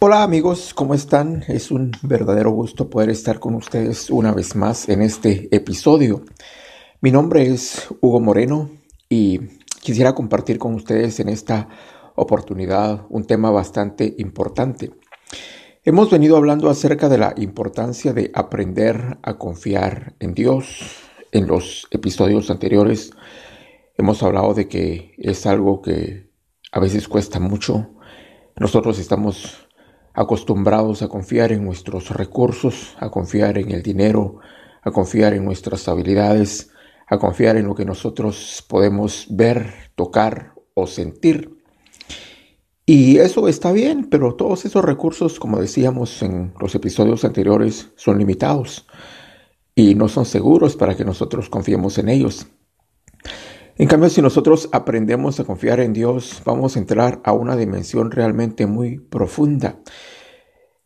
Hola amigos, ¿cómo están? Es un verdadero gusto poder estar con ustedes una vez más en este episodio. Mi nombre es Hugo Moreno y quisiera compartir con ustedes en esta oportunidad un tema bastante importante. Hemos venido hablando acerca de la importancia de aprender a confiar en Dios. En los episodios anteriores hemos hablado de que es algo que a veces cuesta mucho. Nosotros estamos acostumbrados a confiar en nuestros recursos, a confiar en el dinero, a confiar en nuestras habilidades, a confiar en lo que nosotros podemos ver, tocar o sentir. Y eso está bien, pero todos esos recursos, como decíamos en los episodios anteriores, son limitados y no son seguros para que nosotros confiemos en ellos. En cambio, si nosotros aprendemos a confiar en Dios, vamos a entrar a una dimensión realmente muy profunda.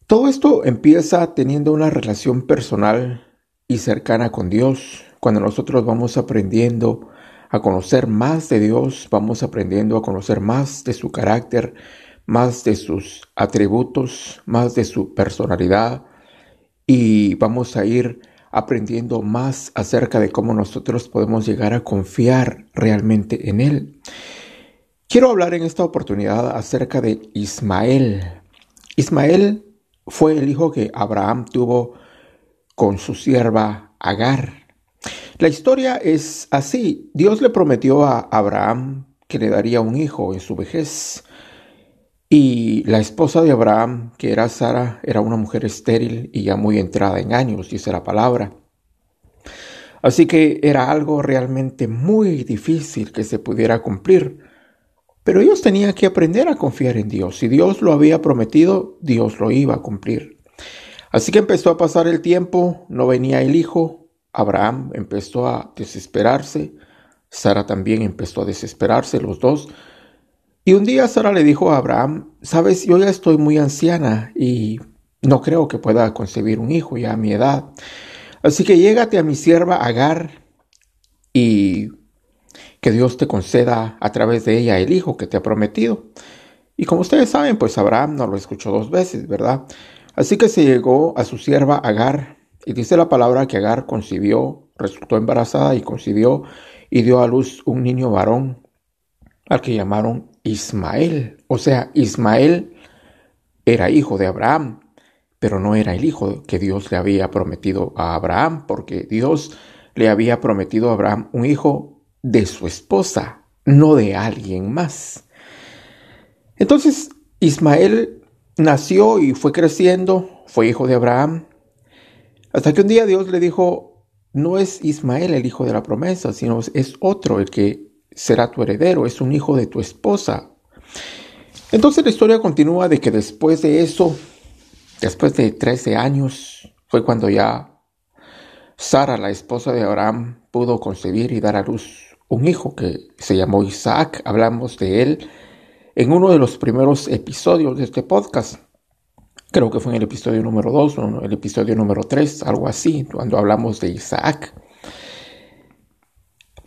Todo esto empieza teniendo una relación personal y cercana con Dios. Cuando nosotros vamos aprendiendo a conocer más de Dios, vamos aprendiendo a conocer más de su carácter, más de sus atributos, más de su personalidad y vamos a ir aprendiendo más acerca de cómo nosotros podemos llegar a confiar realmente en Él. Quiero hablar en esta oportunidad acerca de Ismael. Ismael fue el hijo que Abraham tuvo con su sierva Agar. La historia es así. Dios le prometió a Abraham que le daría un hijo en su vejez. Y la esposa de Abraham, que era Sara, era una mujer estéril y ya muy entrada en años, dice la palabra. Así que era algo realmente muy difícil que se pudiera cumplir. Pero ellos tenían que aprender a confiar en Dios. Si Dios lo había prometido, Dios lo iba a cumplir. Así que empezó a pasar el tiempo, no venía el hijo, Abraham empezó a desesperarse, Sara también empezó a desesperarse, los dos y un día Sara le dijo a Abraham, sabes, yo ya estoy muy anciana y no creo que pueda concebir un hijo ya a mi edad. Así que llégate a mi sierva Agar y que Dios te conceda a través de ella el hijo que te ha prometido. Y como ustedes saben, pues Abraham no lo escuchó dos veces, ¿verdad? Así que se llegó a su sierva Agar y dice la palabra que Agar concibió, resultó embarazada y concibió y dio a luz un niño varón al que llamaron Ismael. O sea, Ismael era hijo de Abraham, pero no era el hijo que Dios le había prometido a Abraham, porque Dios le había prometido a Abraham un hijo de su esposa, no de alguien más. Entonces, Ismael nació y fue creciendo, fue hijo de Abraham, hasta que un día Dios le dijo, no es Ismael el hijo de la promesa, sino es otro el que será tu heredero, es un hijo de tu esposa. Entonces la historia continúa de que después de eso, después de 13 años, fue cuando ya Sara, la esposa de Abraham, pudo concebir y dar a luz un hijo que se llamó Isaac. Hablamos de él en uno de los primeros episodios de este podcast. Creo que fue en el episodio número 2 o el episodio número 3, algo así, cuando hablamos de Isaac.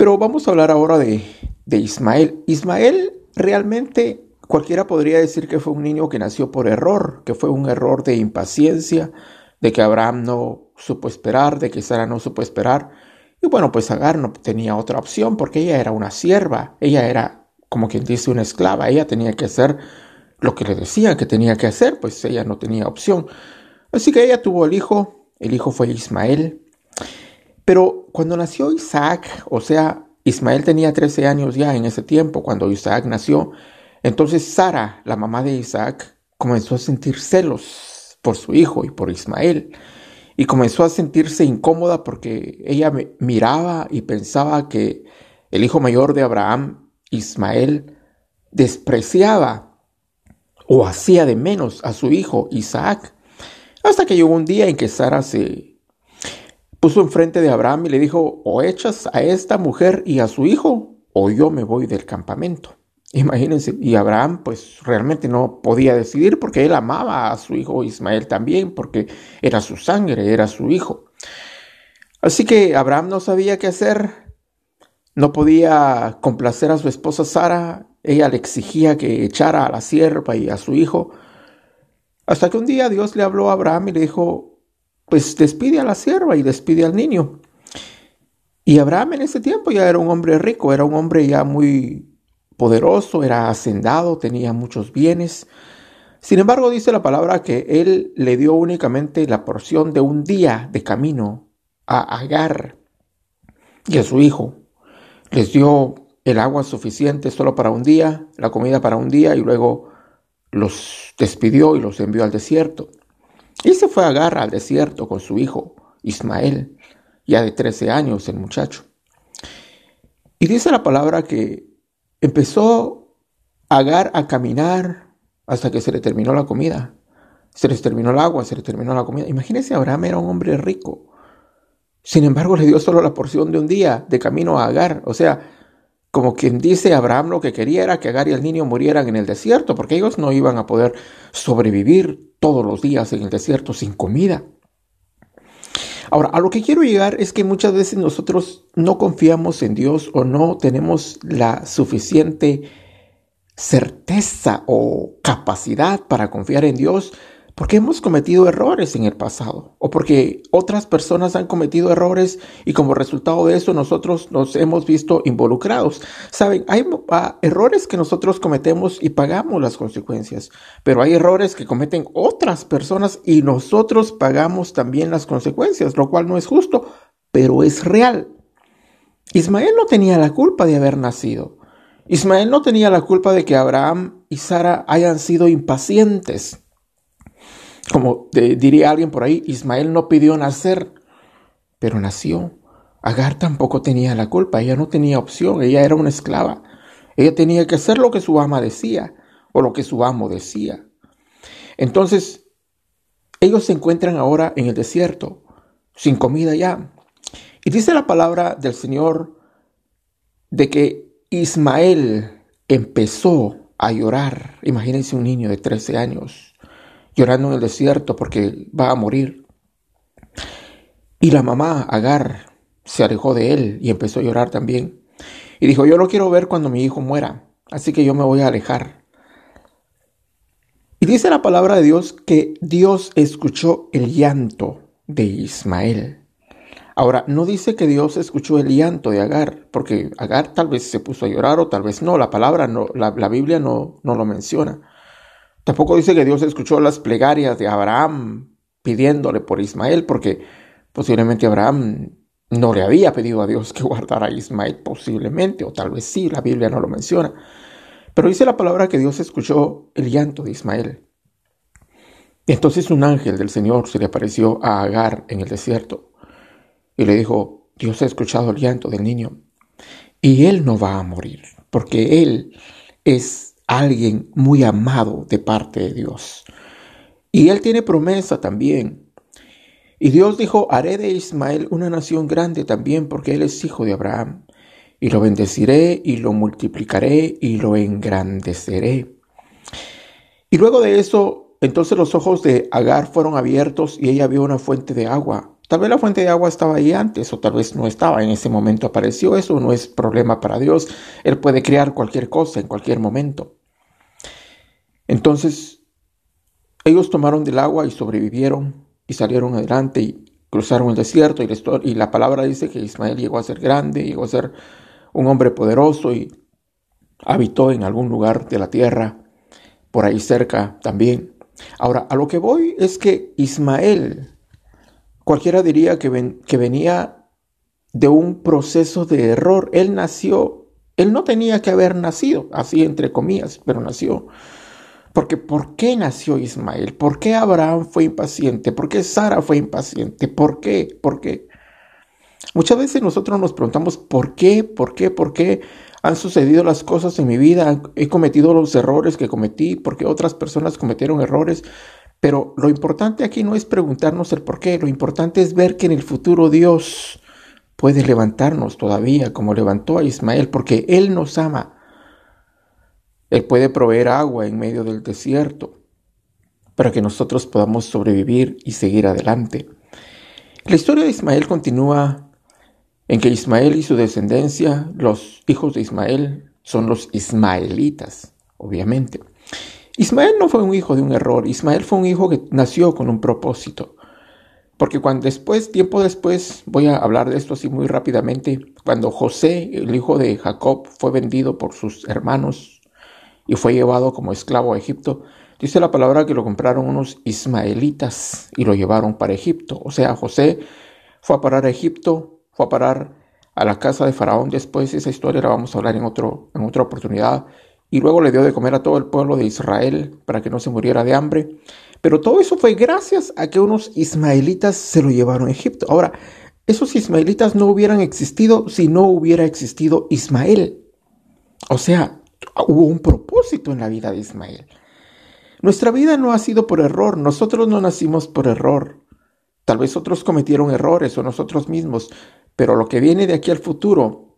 Pero vamos a hablar ahora de, Ismael. Ismael realmente cualquiera podría decir que fue un niño que nació por error, que fue un error de impaciencia, de que Abraham no supo esperar, de que Sara no supo esperar. Y bueno, pues Agar no tenía otra opción porque ella era una sierva, ella era como quien dice una esclava, ella tenía que hacer lo que le decían que tenía que hacer, pues ella no tenía opción. Así que ella tuvo el hijo, el hijo fue Ismael, pero cuando nació Isaac, o sea, Ismael tenía 13 años ya en ese tiempo, cuando Isaac nació, entonces Sara, la mamá de Isaac, comenzó a sentir celos por su hijo y por Ismael. Y comenzó a sentirse incómoda porque ella miraba y pensaba que el hijo mayor de Abraham, Ismael, despreciaba o hacía de menos a su hijo Isaac. Hasta que llegó un día en que Sara se puso enfrente de Abraham y le dijo, o echas a esta mujer y a su hijo, o yo me voy del campamento. Imagínense, y Abraham pues realmente no podía decidir porque él amaba a su hijo Ismael también, porque era su sangre, era su hijo. Así que Abraham no sabía qué hacer, no podía complacer a su esposa Sara, ella le exigía que echara a la sierva y a su hijo. Hasta que un día Dios le habló a Abraham y le dijo, pues despide a la sierva y despide al niño. Y Abraham en ese tiempo ya era un hombre rico, era un hombre ya muy poderoso, era hacendado, tenía muchos bienes. Sin embargo, dice la palabra que él le dio únicamente la porción de un día de camino a Agar y a su hijo. Les dio el agua suficiente solo para un día, la comida para un día y luego los despidió y los envió al desierto. Y se fue a Agar al desierto con su hijo Ismael, ya de 13 años el muchacho. Y dice la palabra que empezó Agar a caminar hasta que se le terminó la comida. Se les terminó el agua, se le terminó la comida. Imagínense, Abraham era un hombre rico. Sin embargo, le dio solo la porción de un día de camino a Agar. O sea, como quien dice, Abraham lo que quería era que Agar y el niño murieran en el desierto, porque ellos no iban a poder sobrevivir todos los días en el desierto sin comida. Ahora, a lo que quiero llegar es que muchas veces nosotros no confiamos en Dios o no tenemos la suficiente certeza o capacidad para confiar en Dios porque hemos cometido errores en el pasado o porque otras personas han cometido errores y como resultado de eso nosotros nos hemos visto involucrados. Saben, hay ah, errores que nosotros cometemos y pagamos las consecuencias, pero hay errores que cometen otras personas y nosotros pagamos también las consecuencias, lo cual no es justo, pero es real. Ismael no tenía la culpa de haber nacido. Ismael no tenía la culpa de que Abraham y Sara hayan sido impacientes. Como diría alguien por ahí, Ismael no pidió nacer, pero nació. Agar tampoco tenía la culpa, ella no tenía opción, ella era una esclava. Ella tenía que hacer lo que su ama decía o lo que su amo decía. Entonces, ellos se encuentran ahora en el desierto, sin comida ya. Y dice la palabra del Señor de que Ismael empezó a llorar. Imagínense un niño de 13 años llorando en el desierto porque va a morir. Y la mamá, Agar, se alejó de él y empezó a llorar también. Y dijo, yo no quiero ver cuando mi hijo muera, así que yo me voy a alejar. Y dice la palabra de Dios que Dios escuchó el llanto de Ismael. Ahora, no dice que Dios escuchó el llanto de Agar, porque Agar tal vez se puso a llorar o tal vez no, la palabra no, la, la Biblia no, no lo menciona. Tampoco dice que Dios escuchó las plegarias de Abraham pidiéndole por Ismael, porque posiblemente Abraham no le había pedido a Dios que guardara a Ismael, posiblemente, o tal vez sí, la Biblia no lo menciona. Pero dice la palabra que Dios escuchó el llanto de Ismael. Entonces un ángel del Señor se le apareció a Agar en el desierto y le dijo, Dios ha escuchado el llanto del niño y él no va a morir, porque él es alguien muy amado de parte de Dios. Y él tiene promesa también. Y Dios dijo, haré de Ismael una nación grande también porque él es hijo de Abraham. Y lo bendeciré y lo multiplicaré y lo engrandeceré. Y luego de eso, entonces los ojos de Agar fueron abiertos y ella vio una fuente de agua. Tal vez la fuente de agua estaba ahí antes o tal vez no estaba. En ese momento apareció. Eso no es problema para Dios. Él puede crear cualquier cosa en cualquier momento. Entonces, ellos tomaron del agua y sobrevivieron y salieron adelante y cruzaron el desierto y la, palabra dice que Ismael llegó a ser grande, llegó a ser un hombre poderoso y habitó en algún lugar de la tierra, por ahí cerca también. Ahora, a lo que voy es que Ismael, cualquiera diría que, que venía de un proceso de error. Él nació, él no tenía que haber nacido, así entre comillas, pero nació. Porque ¿por qué nació Ismael? ¿Por qué Abraham fue impaciente? ¿Por qué Sara fue impaciente? ¿Por qué? ¿Por qué? Muchas veces nosotros nos preguntamos ¿por qué? ¿Por qué? ¿Por qué han sucedido las cosas en mi vida? ¿He cometido los errores que cometí? ¿Por qué otras personas cometieron errores? Pero lo importante aquí no es preguntarnos el por qué, lo importante es ver que en el futuro Dios puede levantarnos todavía como levantó a Ismael, porque Él nos ama él puede proveer agua en medio del desierto para que nosotros podamos sobrevivir y seguir adelante. La historia de Ismael continúa en que Ismael y su descendencia, los hijos de Ismael, son los ismaelitas, obviamente. Ismael no fue un hijo de un error, Ismael fue un hijo que nació con un propósito. Porque cuando después, tiempo después, voy a hablar de esto así muy rápidamente, cuando José, el hijo de Jacob, fue vendido por sus hermanos y fue llevado como esclavo a Egipto, dice la palabra que lo compraron unos ismaelitas y lo llevaron para Egipto. O sea, José fue a parar a Egipto, fue a parar a la casa de Faraón después, esa historia la vamos a hablar en, otro, en otra oportunidad, y luego le dio de comer a todo el pueblo de Israel para que no se muriera de hambre. Pero todo eso fue gracias a que unos ismaelitas se lo llevaron a Egipto. Ahora, esos ismaelitas no hubieran existido si no hubiera existido Ismael. O sea, hubo un propósito en la vida de Ismael. Nuestra vida no ha sido por error, nosotros no nacimos por error. Tal vez otros cometieron errores o nosotros mismos, pero lo que viene de aquí al futuro,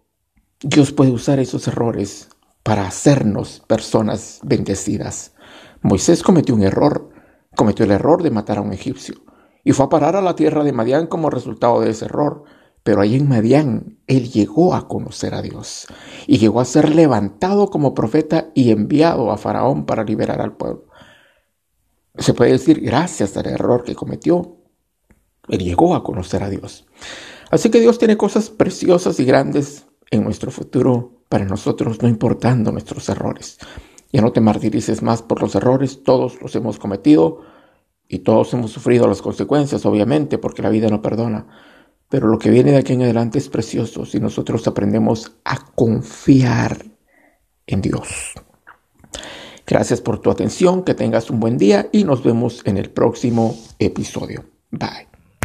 Dios puede usar esos errores para hacernos personas bendecidas. Moisés cometió un error, cometió el error de matar a un egipcio y fue a parar a la tierra de Madián como resultado de ese error. Pero ahí en Madián él llegó a conocer a Dios y llegó a ser levantado como profeta y enviado a Faraón para liberar al pueblo. Se puede decir gracias al error que cometió, él llegó a conocer a Dios. Así que Dios tiene cosas preciosas y grandes en nuestro futuro para nosotros, no importando nuestros errores. Ya no te martirices más por los errores, todos los hemos cometido y todos hemos sufrido las consecuencias, obviamente, porque la vida no perdona. Pero lo que viene de aquí en adelante es precioso si nosotros aprendemos a confiar en Dios. Gracias por tu atención, que tengas un buen día y nos vemos en el próximo episodio. Bye.